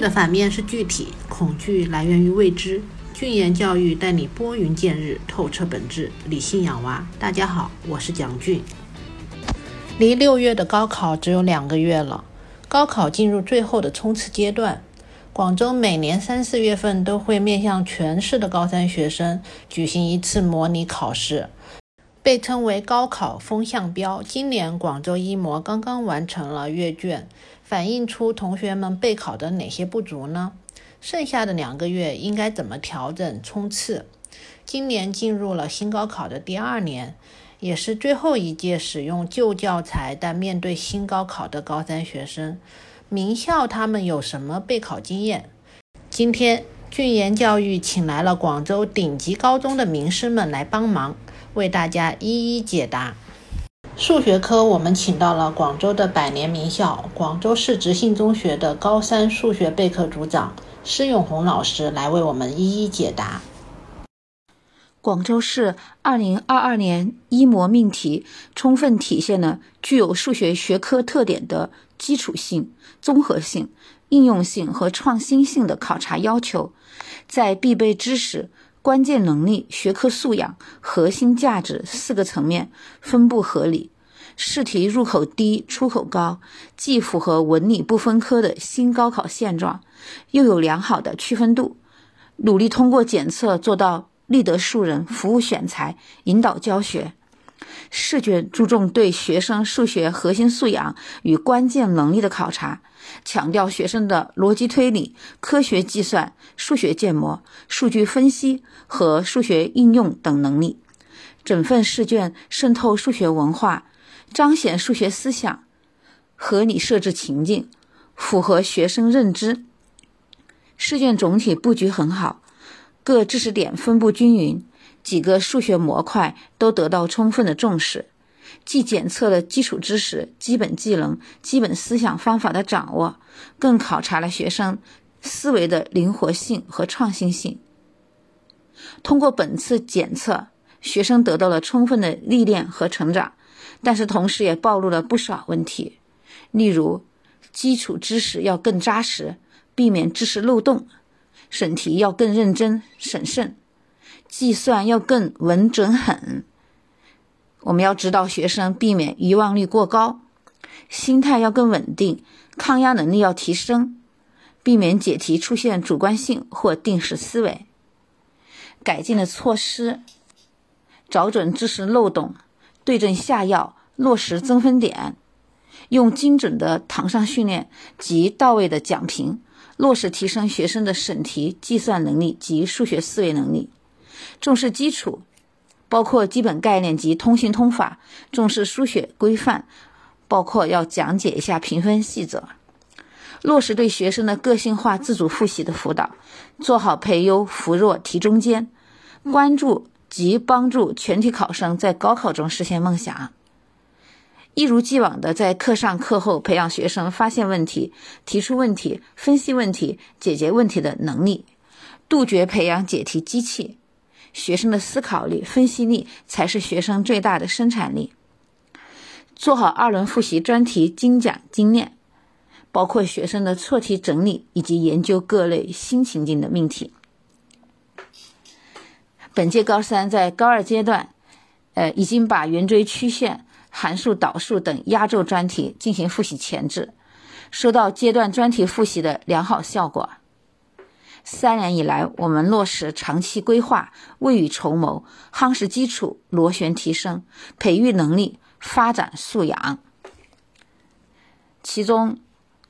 的反面是具体，恐惧来源于未知。俊言教育带你拨云见日，透彻本质，理性养娃。大家好，我是蒋俊。离六月的高考只有两个月了，高考进入最后的冲刺阶段。广州每年三四月份都会面向全市的高三学生举行一次模拟考试，被称为高考风向标。今年广州一模刚刚完成了阅卷，反映出同学们备考的哪些不足呢？剩下的两个月应该怎么调整冲刺？今年进入了新高考的第二年，也是最后一届使用旧教材但面对新高考的高三学生。名校他们有什么备考经验？今天俊言教育请来了广州顶级高中的名师们来帮忙，为大家一一解答。数学科我们请到了广州的百年名校广州市直信中学的高三数学备课组长施永红老师来为我们一一解答。广州市二零二二年一模命题充分体现了具有数学学科特点的。基础性、综合性、应用性和创新性的考察要求，在必备知识、关键能力、学科素养、核心价值四个层面分布合理，试题入口低、出口高，既符合文理不分科的新高考现状，又有良好的区分度。努力通过检测做到立德树人、服务选材、引导教学。试卷注重对学生数学核心素养与关键能力的考察，强调学生的逻辑推理、科学计算、数学建模、数据分析和数学应用等能力。整份试卷渗透数学文化，彰显数学思想，合理设置情境，符合学生认知。试卷总体布局很好，各知识点分布均匀。几个数学模块都得到充分的重视，既检测了基础知识、基本技能、基本思想方法的掌握，更考察了学生思维的灵活性和创新性。通过本次检测，学生得到了充分的历练和成长，但是同时也暴露了不少问题，例如基础知识要更扎实，避免知识漏洞；审题要更认真审慎。计算要更稳准狠，我们要指导学生避免遗忘率过高，心态要更稳定，抗压能力要提升，避免解题出现主观性或定式思维。改进的措施：找准知识漏洞，对症下药，落实增分点，用精准的堂上训练及到位的讲评，落实提升学生的审题计算能力及数学思维能力。重视基础，包括基本概念及通信通法；重视书写规范，包括要讲解一下评分细则；落实对学生的个性化自主复习的辅导，做好培优扶弱提中间，关注及帮助全体考生在高考中实现梦想。一如既往的在课上课后培养学生发现问题、提出问题、分析问题、解决问题的能力，杜绝培养解题机器。学生的思考力、分析力才是学生最大的生产力。做好二轮复习专题精讲精练，包括学生的错题整理以及研究各类新情境的命题。本届高三在高二阶段，呃，已经把圆锥曲线、函数导数等压轴专题进行复习前置，收到阶段专题复习的良好效果。三年以来，我们落实长期规划、未雨绸缪、夯实基础、螺旋提升、培育能力、发展素养。其中，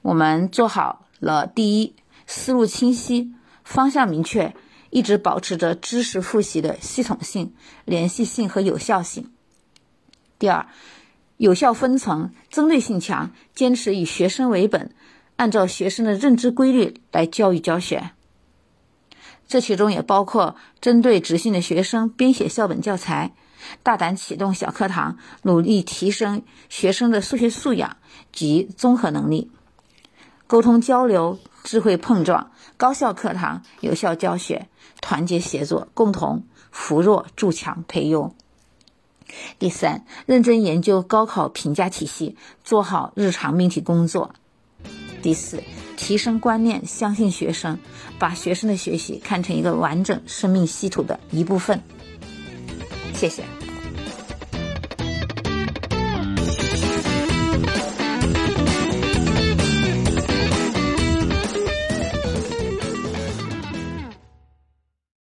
我们做好了第一，思路清晰、方向明确，一直保持着知识复习的系统性、联系性和有效性；第二，有效分层、针对性强，坚持以学生为本，按照学生的认知规律来教育教学。这其中也包括针对直信的学生编写校本教材，大胆启动小课堂，努力提升学生的数学素养及综合能力，沟通交流、智慧碰撞、高效课堂、有效教学、团结协作，共同扶弱筑强培优。第三，认真研究高考评价体系，做好日常命题工作。第四。提升观念，相信学生，把学生的学习看成一个完整生命系统的一部分。谢谢。